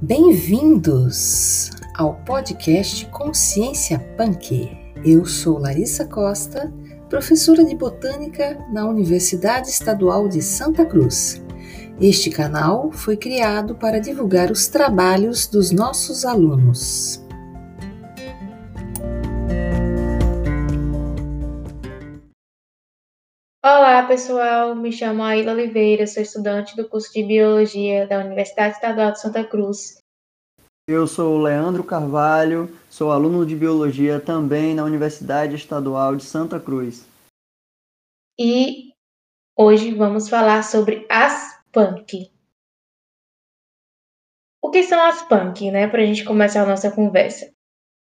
Bem-vindos ao podcast Consciência Punk. Eu sou Larissa Costa, professora de botânica na Universidade Estadual de Santa Cruz. Este canal foi criado para divulgar os trabalhos dos nossos alunos. Olá, pessoal. Me chamo Aila Oliveira, sou estudante do curso de Biologia da Universidade Estadual de Santa Cruz. Eu sou o Leandro Carvalho, sou aluno de Biologia também na Universidade Estadual de Santa Cruz. E hoje vamos falar sobre as punk. O que são as punk, né, para a gente começar a nossa conversa?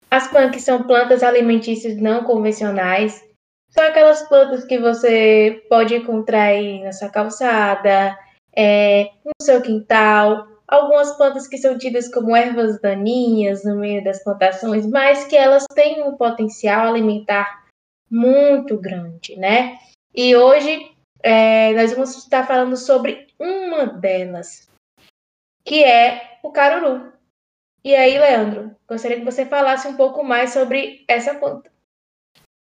As punk são plantas alimentícias não convencionais são aquelas plantas que você pode encontrar aí na sua calçada, é, no seu quintal, algumas plantas que são tidas como ervas daninhas no meio das plantações, mas que elas têm um potencial alimentar muito grande, né? E hoje é, nós vamos estar falando sobre uma delas, que é o caruru. E aí, Leandro, gostaria que você falasse um pouco mais sobre essa planta.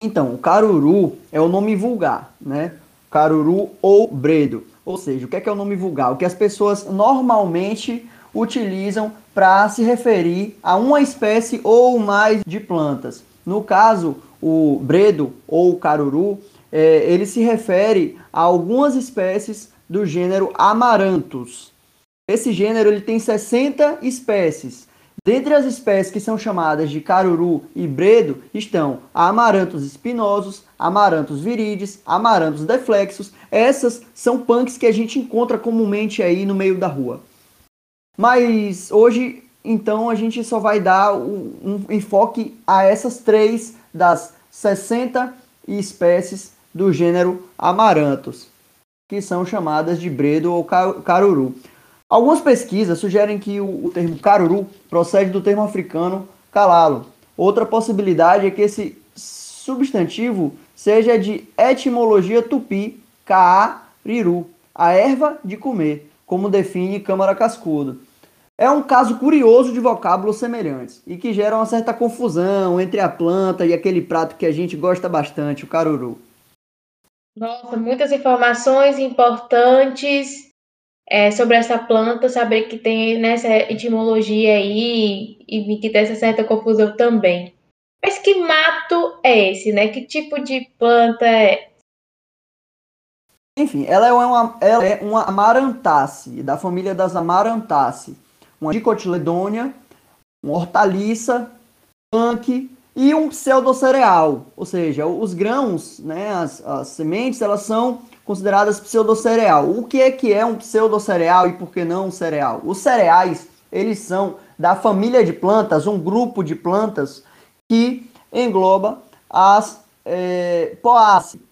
Então, o caruru é o nome vulgar, né? Caruru ou bredo. Ou seja, o que é, que é o nome vulgar? O que as pessoas normalmente utilizam para se referir a uma espécie ou mais de plantas. No caso, o bredo ou caruru, é, ele se refere a algumas espécies do gênero Amaranthus. Esse gênero ele tem 60 espécies. Dentre as espécies que são chamadas de caruru e bredo estão amarantos espinosos, amarantos virides, amarantos deflexos. Essas são punks que a gente encontra comumente aí no meio da rua. Mas hoje, então, a gente só vai dar um, enfoque a essas três das 60 espécies do gênero amarantos, que são chamadas de bredo ou caruru. Algumas pesquisas sugerem que o, termo caruru procede do termo africano calalo. Outra possibilidade é que esse substantivo seja de etimologia tupi, caariru, a erva de comer, como define Câmara Cascudo. É um caso curioso de vocábulos semelhantes e que gera uma certa confusão entre a planta e aquele prato que a gente gosta bastante, o caruru. Nossa, muitas informações importantes é, sobre essa planta, saber que tem nessa etimologia aí e que tem essa certa confusão também. Mas que mato é esse, né? Que tipo de planta é? Enfim, ela é uma, ela é uma amarantácea, da família das amarantáceas. Uma dicotiledônia, uma hortaliça, punk e um pseudocereal. Ou seja, os grãos, né, as, as sementes, elas são consideradas pseudocereal. O que é que é um pseudocereal e por que não um cereal? Os cereais, eles são da família de plantas, um grupo de plantas que engloba as é, poáceas,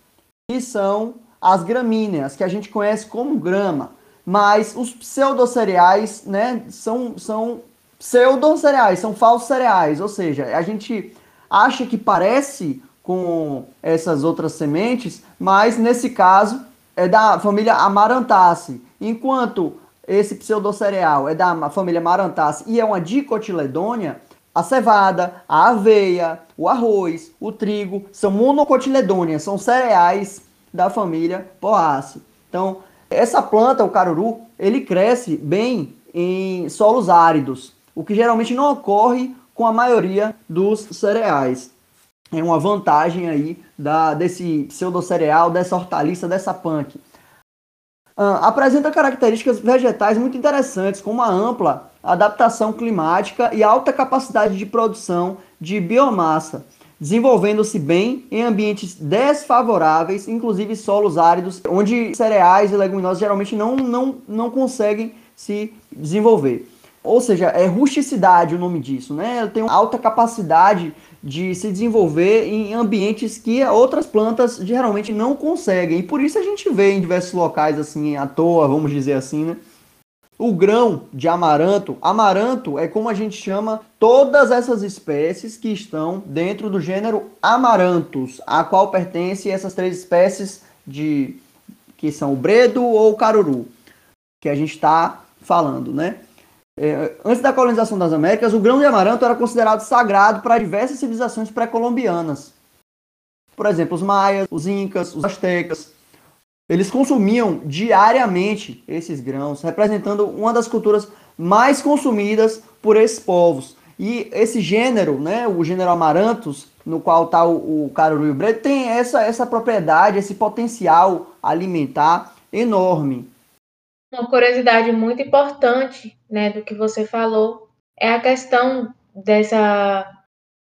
que são as gramíneas, que a gente conhece como grama. Mas os pseudocereais, né, são, são pseudocereais, são falsos cereais, ou seja, a gente acha que parece com essas outras sementes, mas nesse caso é da família Amarantaceae, enquanto esse pseudocereal é da família Amarantaceae e é uma dicotiledônia, a cevada, a aveia, o arroz, o trigo são monocotiledôneas, são cereais da família Poaceae. Então, essa planta, o caruru, ele cresce bem em solos áridos, o que geralmente não ocorre com a maioria dos cereais é uma vantagem aí da, desse pseudocereal, dessa hortaliça, dessa punk. Uh, apresenta características vegetais muito interessantes, como a ampla adaptação climática e alta capacidade de produção de biomassa, desenvolvendo-se bem em ambientes desfavoráveis, inclusive solos áridos, onde cereais e leguminosas geralmente não, não, não conseguem se desenvolver. Ou seja, é rusticidade o nome disso, né? Ela tem uma alta capacidade de se desenvolver em ambientes que outras plantas geralmente não conseguem. E por isso a gente vê em diversos locais assim à toa, vamos dizer assim, né? O grão de amaranto, amaranto é como a gente chama todas essas espécies que estão dentro do gênero Amaranthus, a qual pertence essas três espécies de que são o bredo ou o caruru, que a gente está falando, né? É, antes da colonização das Américas, o grão de amaranto era considerado sagrado para diversas civilizações pré-colombianas. Por exemplo, os maias, os incas, os astecas. Eles consumiam diariamente esses grãos, representando uma das culturas mais consumidas por esses povos. E esse gênero, né, o gênero Amaranthus, no qual está o, o caruru o bredo, tem essa, essa propriedade, esse potencial alimentar enorme. Uma curiosidade muito importante né, do que você falou é a questão dessa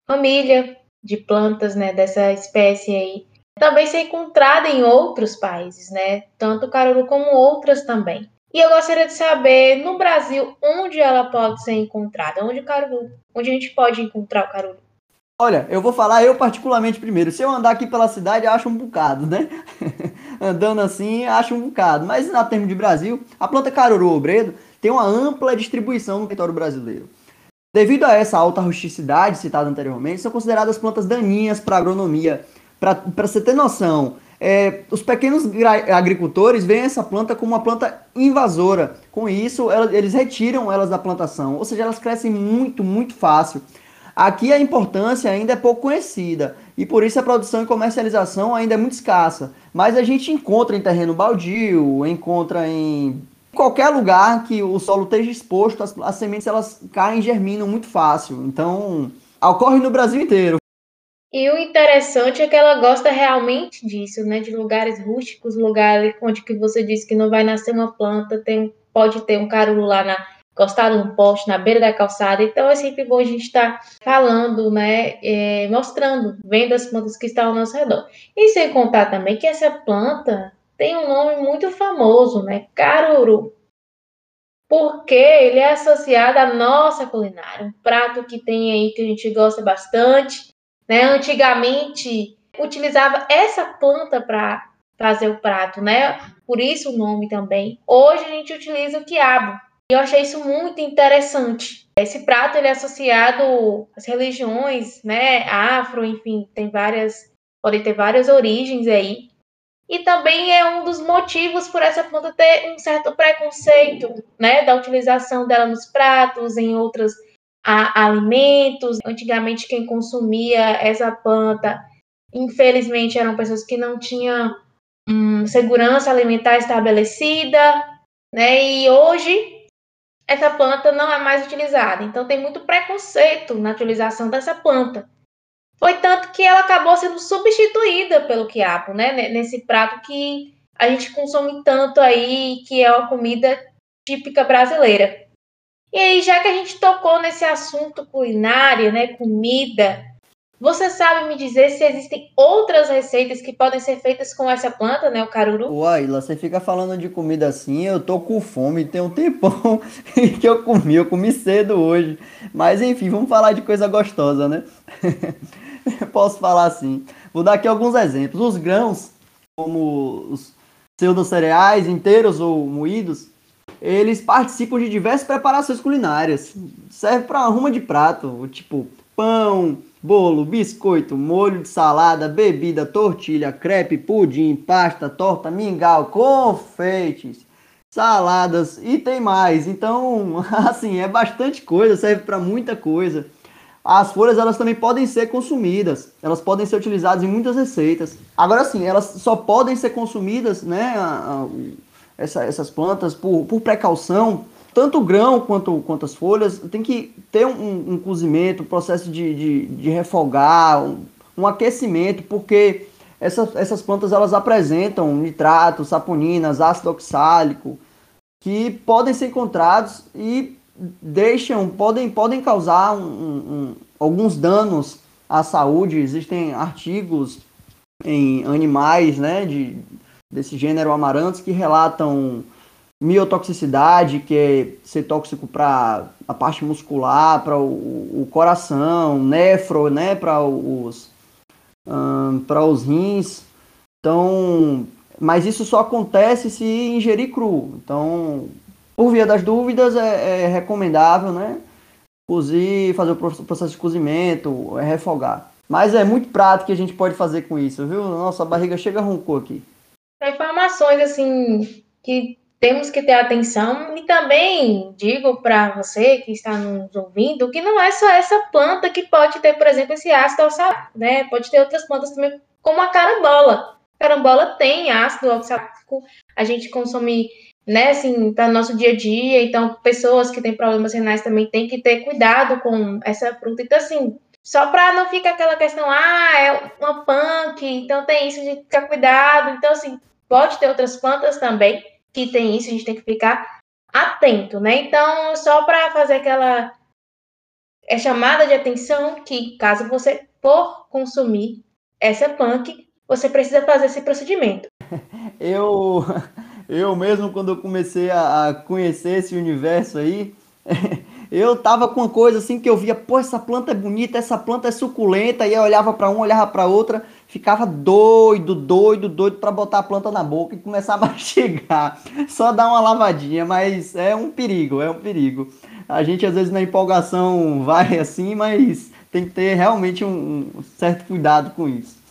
família de plantas, né, dessa espécie aí, também ser encontrada em outros países, né, tanto caruru como outras também. E eu gostaria de saber, no Brasil, onde ela pode ser encontrada? Onde o caruru, onde a gente pode encontrar o caruru? Olha, eu vou falar eu particularmente primeiro. Se eu andar aqui pela cidade, acho um bocado, né? Andando assim, acho um bocado. Mas na termo de Brasil, a planta caruru obredo tem uma ampla distribuição no território brasileiro. Devido a essa alta rusticidade citada anteriormente, são consideradas plantas daninhas para a agronomia. Para você ter noção, é, os pequenos agricultores veem essa planta como uma planta invasora. Com isso, ela, eles retiram elas da plantação, ou seja, elas crescem muito, muito fácil. Aqui a importância ainda é pouco conhecida e por isso a produção e comercialização ainda é muito escassa. Mas a gente encontra em terreno baldio, encontra em qualquer lugar que o solo esteja exposto, as, as sementes elas caem e germinam muito fácil. Então, ocorre no Brasil inteiro. E o interessante é que ela gosta realmente disso, né? De lugares rústicos, lugares onde que você disse que não vai nascer uma planta, tem, pode ter um caruru lá na encostado no poste, na beira da calçada. Então é sempre bom a gente estar tá falando, né? É, mostrando, vendo as plantas que estão ao nosso redor. E sem contar também que essa planta tem um nome muito famoso, né? Caruru. Porque ele é associado à nossa culinária, um prato que tem aí que a gente gosta bastante né? Antigamente utilizava essa planta para fazer o prato, né? Por isso o nome também. Hoje a gente utiliza o quiabo. E eu achei isso muito interessante. Esse prato ele é associado às religiões, né? Afro, enfim, tem várias, pode ter várias origens aí. E também é um dos motivos por essa planta ter um certo preconceito, né, da utilização dela nos pratos, em outras a alimentos. Antigamente, quem consumia essa planta, infelizmente, eram pessoas que não tinham hum, segurança alimentar estabelecida, né? E hoje essa planta não é mais utilizada. Então, tem muito preconceito na utilização dessa planta. Foi tanto que ela acabou sendo substituída pelo quiabo, né? Nesse prato que a gente consome tanto aí, que é uma comida típica brasileira. E aí, já que a gente tocou nesse assunto culinário, né, comida, você sabe me dizer se existem outras receitas que podem ser feitas com essa planta, né, o caruru? Uai, você fica falando de comida assim, eu tô com fome, tem um tempão que eu comi, eu comi cedo hoje. Mas enfim, vamos falar de coisa gostosa, né? Posso falar assim. Vou dar aqui alguns exemplos. Os grãos, como os pseudo-cereais inteiros ou moídos, eles participam de diversas preparações culinárias. Serve para uma ruma de prato, tipo pão, bolo, biscoito, molho de salada, bebida, tortilha, crepe, pudim, pasta, torta, mingau, confeites, saladas e tem mais. Então, assim, é bastante coisa, serve para muita coisa. As folhas elas também podem ser consumidas, elas podem ser utilizadas em muitas receitas. Agora sim, elas só podem ser consumidas, né? essa, essas plantas por, por precaução, tanto o grão quanto, quanto as folhas, tem que ter um, um cozimento, um processo de, de, de refogar, um, um, aquecimento, porque essa, essas plantas elas apresentam nitratos, saponinas, ácido oxálico, que podem ser encontrados e deixam, podem, podem causar um, alguns danos à saúde. Existem artigos em animais, né, de, desse gênero amarantos que relatam miotoxicidade, que é ser tóxico para a parte muscular, para o, o, coração, nefro, né, para os um, para os rins. Então, mas isso só acontece se ingerir cru. Então, por via das dúvidas, é, é recomendável, né, cozir, fazer o processo de cozimento, é refogar. Mas é muito prático que a gente pode fazer com isso, viu? Nossa, a barriga chega roncou aqui informações assim que temos que ter atenção e também digo para você que está nos ouvindo que não é só essa planta que pode ter, por exemplo, esse ácido oxalático, né? Pode ter outras plantas também, como a carambola. A carambola tem ácido oxalático, a gente consome, né, assim, tá no nosso dia a dia, então pessoas que têm problemas renais também têm que ter cuidado com essa fruta. Então, assim, só para não ficar aquela questão, ah, é uma punk, então tem isso, a gente ficar cuidado. Então, assim, pode ter outras plantas também que tem isso, a gente tem que ficar atento, né? Então, só para fazer aquela é chamada de atenção que caso você for consumir essa punk, você precisa fazer esse procedimento. Eu, eu mesmo quando eu comecei a conhecer esse universo aí, eu tava com uma coisa assim que eu via, pô, essa planta é bonita, essa planta é suculenta, e eu olhava para um, olhava para outra, ficava doido, doido, doido para botar a planta na boca e começar a mastigar. Só dar uma lavadinha, mas é um perigo, é um perigo. A gente às vezes na empolgação vai assim, mas tem que ter realmente um, um certo cuidado com isso.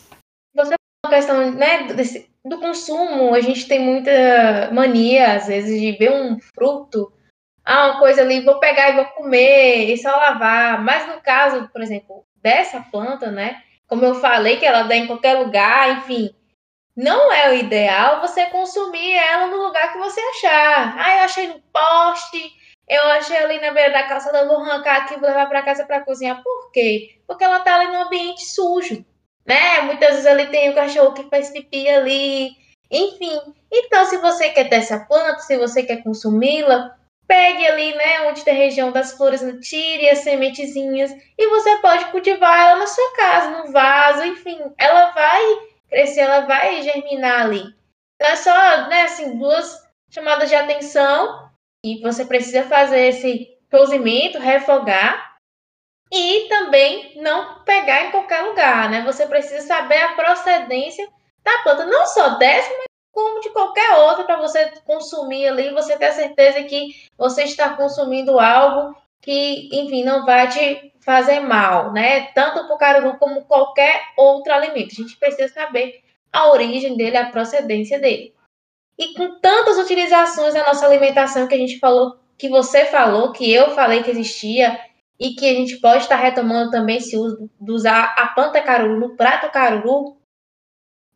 Você a questão né, desse, do consumo, a gente tem muita mania, às vezes, de ver um fruto, ah, uma coisa ali, vou pegar e vou comer, e só lavar. Mas no caso, por exemplo, dessa planta, né? como eu falei, que ela dá em qualquer lugar, enfim. Não é o ideal você consumir ela no lugar que você achar. Ah, eu achei no poste, eu achei ali na beira da calçada, vou arrancar aqui, vou levar para casa para cozinhar. Por quê? Porque ela tá ali no ambiente sujo, né? Muitas vezes ali tem o cachorro que faz pipi ali, enfim. Então, se você quer ter essa planta, se você quer consumi-la, pegue ali, né, onde tem a região das flores, tire as sementezinhas e você pode cultivar ela na sua casa, no vaso, enfim, ela vai crescer, ela vai germinar ali. Então é só, né, assim, duas chamadas de atenção e você precisa fazer esse cozimento, refogar e também não pegar em qualquer lugar, né? Você precisa saber a procedência da planta, não só dessa, mas como de qualquer outra para você consumir ali, você ter certeza que você está consumindo algo que, enfim, não vai te fazer mal, né? Tanto para o caruru como qualquer outro alimento. A gente precisa saber a origem dele, a procedência dele. E com tantas utilizações da nossa alimentação que a gente falou, que você falou, que eu falei que existia, e que a gente pode estar retomando também esse uso de usar a planta caruru no prato caruru,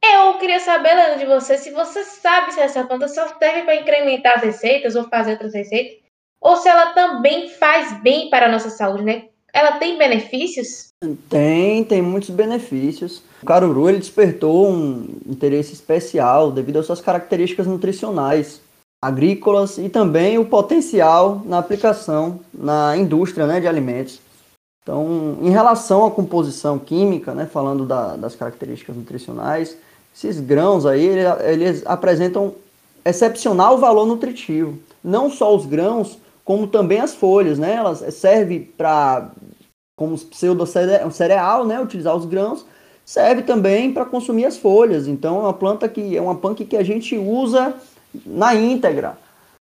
eu queria saber, Leandro, de você, se você sabe se essa planta só serve para incrementar as receitas ou fazer outras receitas, ou se ela também faz bem para a nossa saúde, né? Ela tem benefícios? Tem, tem muitos benefícios. O caruru ele despertou um interesse especial devido às suas características nutricionais, agrícolas e também o potencial na aplicação na indústria né, de alimentos. Então, em relação à composição química, né, falando da, das características nutricionais, esses grãos aí, eles apresentam excepcional valor nutritivo. Não só os grãos, como também as folhas, né? Elas servem para como pseudo cereal, né? Utilizar os grãos serve também para consumir as folhas. Então é uma planta que é uma punk que a gente usa na íntegra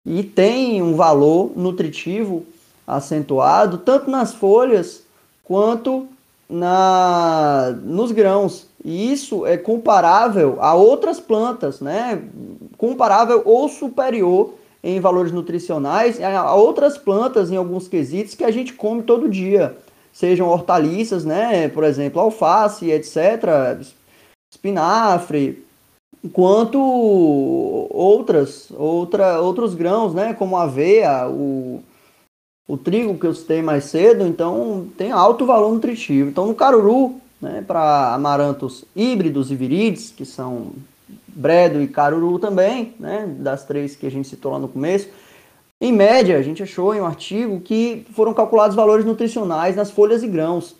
e tem um valor nutritivo acentuado tanto nas folhas quanto na nos grãos. E isso é comparável a outras plantas, né? Comparável ou superior em valores nutricionais a outras plantas em alguns quesitos que a gente come todo dia, sejam hortaliças, né? Por exemplo, alface, etc, espinafre, quanto outras, outra, outros grãos, né? Como a aveia, o, o trigo que eu citei mais cedo, então tem alto valor nutritivo. Então no caruru né, para amarantos híbridos e virides, que são bredo e caruru também, né, das três que a gente citou lá no começo. Em média, a gente achou em um artigo que foram calculados valores nutricionais nas folhas e grãos,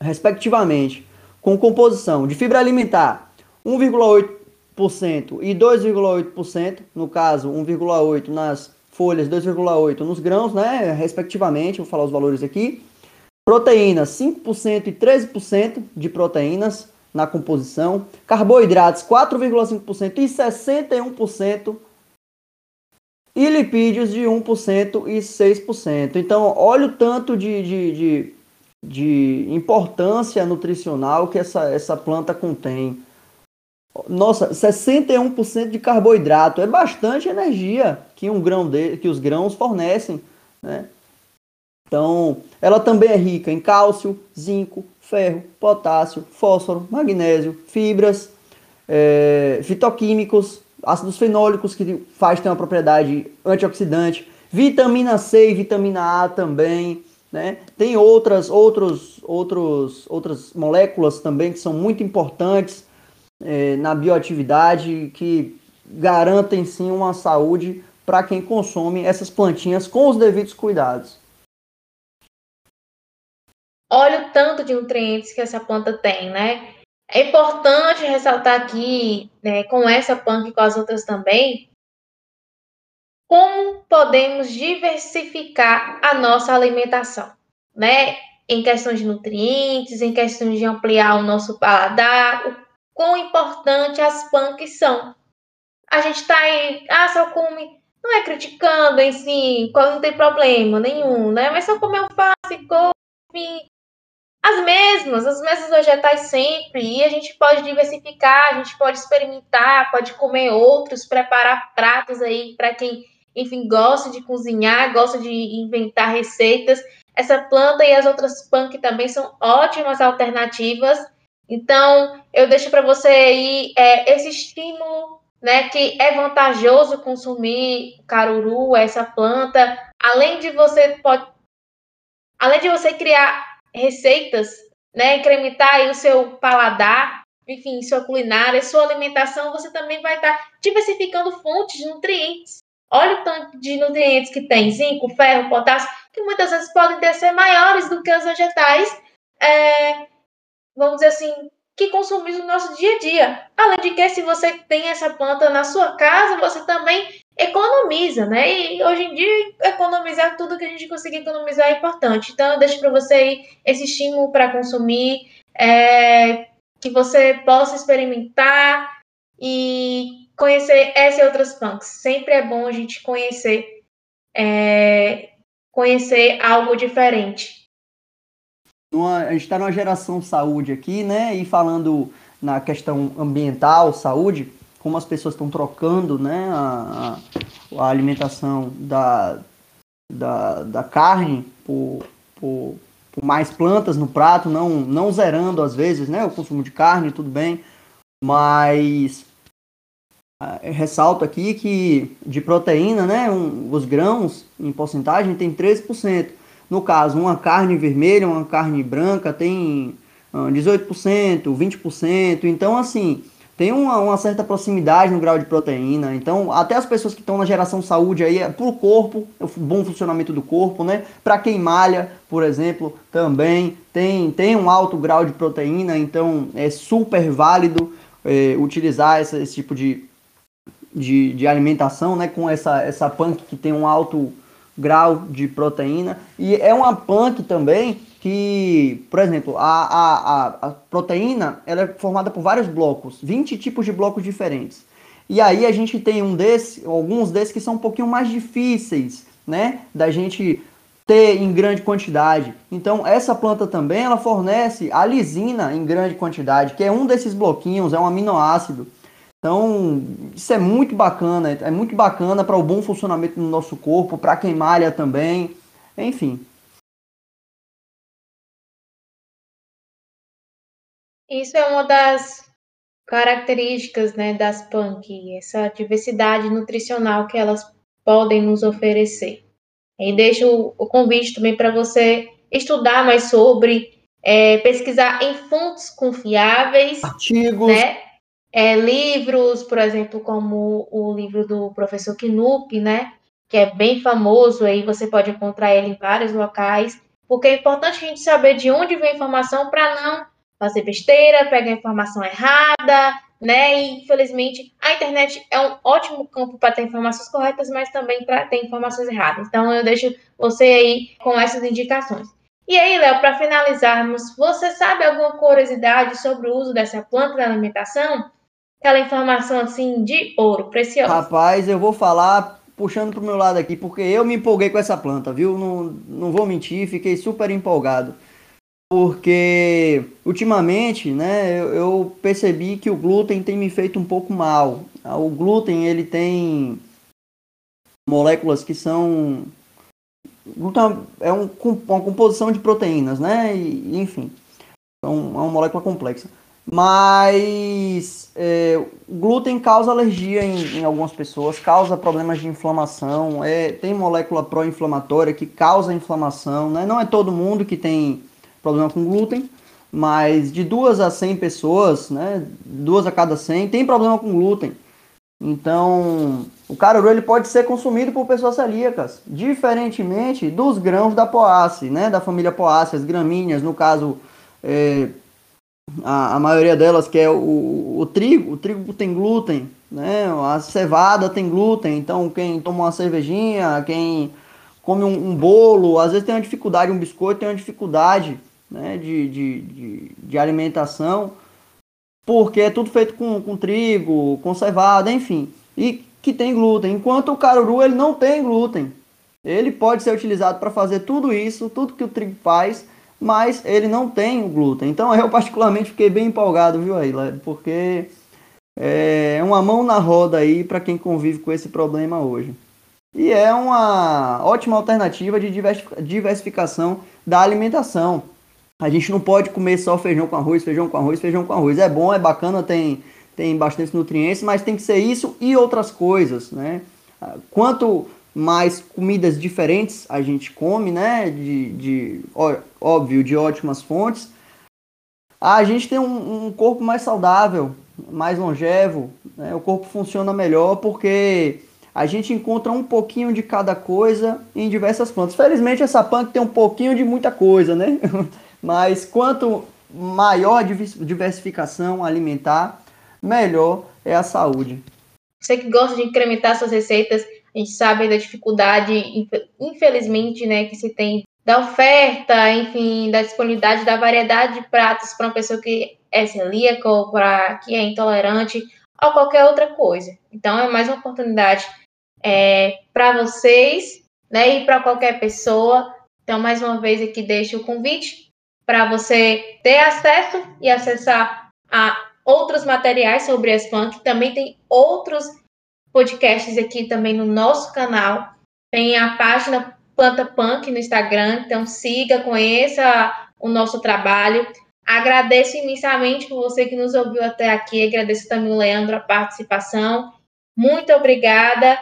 respectivamente, com composição de fibra alimentar 1,8% e 2,8%, no caso 1,8% nas folhas, 2,8% nos grãos, né, respectivamente, vou falar os valores aqui, Proteínas, 5% e 13% de proteínas na composição. Carboidratos, 4,5% e 61%. E lipídios de 1% e 6%. Então, olha o tanto de, de, de, de importância nutricional que essa, essa planta contém. Nossa, 61% de carboidrato é bastante energia que um grão de, que os grãos fornecem, né? Então, ela também é rica em cálcio, zinco, ferro, potássio, fósforo, magnésio, fibras, é, fitoquímicos, ácidos fenólicos que faz ter uma propriedade antioxidante, vitamina C e vitamina A também, né? Tem outras, outros, outros, outras moléculas também que são muito importantes é, na bioatividade que garantem sim uma saúde para quem consome essas plantinhas com os devidos cuidados. Olha o tanto de nutrientes que essa planta tem, né? É importante ressaltar aqui, né, com essa planta e com as outras também, como podemos diversificar a nossa alimentação, né? Em questões de nutrientes, em questões de ampliar o nosso paladar, quão importante as punks são. A gente está aí, ah, só come, não é criticando em si, não tem problema nenhum, né? Mas só come alface, couve, as mesmas, as mesmas vegetais sempre, e a gente pode diversificar, a gente pode experimentar, pode comer outros, preparar pratos aí para quem enfim, gosta de cozinhar, gosta de inventar receitas. Essa planta e as outras punk também são ótimas alternativas. Então, eu deixo para você aí é, esse estímulo, né, que é vantajoso consumir caruru, essa planta, além de você pode, além de você criar receitas, né, incrementar aí o seu paladar, enfim, sua culinária, sua alimentação, você também vai estar tá diversificando fontes de nutrientes. Olha o tanto de nutrientes que tem, zinco, ferro, potássio, que muitas vezes podem ter ser maiores do que os vegetais, é, vamos dizer assim, que consumimos no nosso dia a dia. Além de que, se você tem essa planta na sua casa, você também economiza, né? E hoje em dia, economizar tudo que a gente conseguir economizar é importante. Então, eu deixo para você aí esse estímulo para consumir, é, que você possa experimentar e conhecer essa e outras punks. Sempre é bom a gente conhecer, é, conhecer algo diferente. A gente está numa geração saúde aqui, né? E falando na questão ambiental, saúde, como as pessoas estão trocando, né? A, a, alimentação da, da, da carne por, por, por, mais plantas no prato, não, não zerando às vezes, né? O consumo de carne, tudo bem, mas ressalto aqui que de proteína, né, um, os grãos em porcentagem tem 13%. No caso, uma carne vermelha, uma carne branca tem 18%, 20%. Então, assim, tem uma, uma, certa proximidade no grau de proteína. Então, até as pessoas que estão na geração saúde aí, é pro corpo, o bom funcionamento do corpo, né? Para quem malha, por exemplo, também tem, tem um alto grau de proteína. Então, é super válido é, utilizar esse tipo de, de, de alimentação, né, com essa, essa punk que tem um alto grau de proteína. E é uma punk também que, por exemplo, a, a, a, proteína ela é formada por vários blocos, 20 tipos de blocos diferentes. E aí a gente tem um desses, alguns desses que são um pouquinho mais difíceis, né, da gente ter em grande quantidade. Então essa planta também ela fornece a lisina em grande quantidade, que é um desses bloquinhos, é um aminoácido. Então, isso é muito bacana, é muito bacana para o bom funcionamento do nosso corpo, para quem malha também, enfim. Isso é uma das características né, das punk, essa diversidade nutricional que elas podem nos oferecer. E deixo o convite também para você estudar mais sobre, é, pesquisar em fontes confiáveis, artigos, né? É, livros, por exemplo, como o livro do professor Knupp, né? Que é bem famoso, aí você pode encontrar ele em vários locais, porque é importante a gente saber de onde vem a informação para não fazer besteira, pegar informação errada, né? E infelizmente a internet é um ótimo campo para ter informações corretas, mas também para ter informações erradas. Então eu deixo você aí com essas indicações. E aí, Léo, para finalizarmos, você sabe alguma curiosidade sobre o uso dessa planta na alimentação? Aquela informação assim de ouro, preciosa. Rapaz, eu vou falar puxando pro meu lado aqui, porque eu me empolguei com essa planta, viu? Não, não vou mentir, fiquei super empolgado. porque ultimamente, né, eu, eu, percebi que o glúten tem me feito um pouco mal. O glúten ele tem moléculas que são é um, uma composição de proteínas, né? E, enfim, é, é uma molécula complexa. Mas é, o glúten causa alergia em, em, algumas pessoas, causa problemas de inflamação, é, tem molécula pró-inflamatória que causa inflamação, né? Não é todo mundo que tem problema com glúten, mas de duas a 100 pessoas, né? Duas a cada 100 tem problema com glúten. Então, o caruru ele pode ser consumido por pessoas celíacas, diferentemente dos grãos da poácea, né? Da família poácea, as gramíneas, no caso, é, a, a, maioria delas que é o, o, trigo, o trigo tem glúten, né? A cevada tem glúten, então quem toma uma cervejinha, quem come um, um bolo, às vezes tem uma dificuldade, um biscoito tem uma dificuldade né, de, de, de, de alimentação, porque é tudo feito com, com trigo, conservado, enfim, e que tem glúten. Enquanto o caruru ele não tem glúten. Ele pode ser utilizado para fazer tudo isso, tudo que o trigo faz, mas ele não tem o glúten. Então eu particularmente fiquei bem empolgado, viu aí, porque é uma mão na roda aí para quem convive com esse problema hoje. E é uma ótima alternativa de diversificação da alimentação. A gente não pode comer só feijão com arroz, feijão com arroz, feijão com arroz. É bom, é bacana, tem, tem bastante nutrientes, mas tem que ser isso e outras coisas, né? Quanto mais comidas diferentes a gente come, né? De, de óbvio, de ótimas fontes, a gente tem um, um corpo mais saudável, mais longevo, né? o corpo funciona melhor porque a gente encontra um pouquinho de cada coisa em diversas plantas. Felizmente essa planta tem um pouquinho de muita coisa, né? Mas quanto maior a diversificação alimentar, melhor é a saúde. Você que gosta de incrementar suas receitas, a gente sabe da dificuldade, infelizmente, né, que se tem da oferta, enfim, da disponibilidade, da variedade de pratos para uma pessoa que é celíaca ou para que é intolerante ou qualquer outra coisa. Então, é mais uma oportunidade é, para vocês, né, e para qualquer pessoa. Então, mais uma vez aqui deixo o convite para você ter acesso e acessar a outros materiais sobre as punk. Também tem outros podcasts aqui também no nosso canal. Tem a página Planta Punk no Instagram, então siga, conheça o nosso trabalho. Agradeço imensamente por você que nos ouviu até aqui. Agradeço também o Leandro a participação. Muito obrigada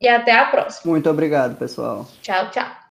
e até a próxima. Muito obrigado, pessoal. Tchau, tchau.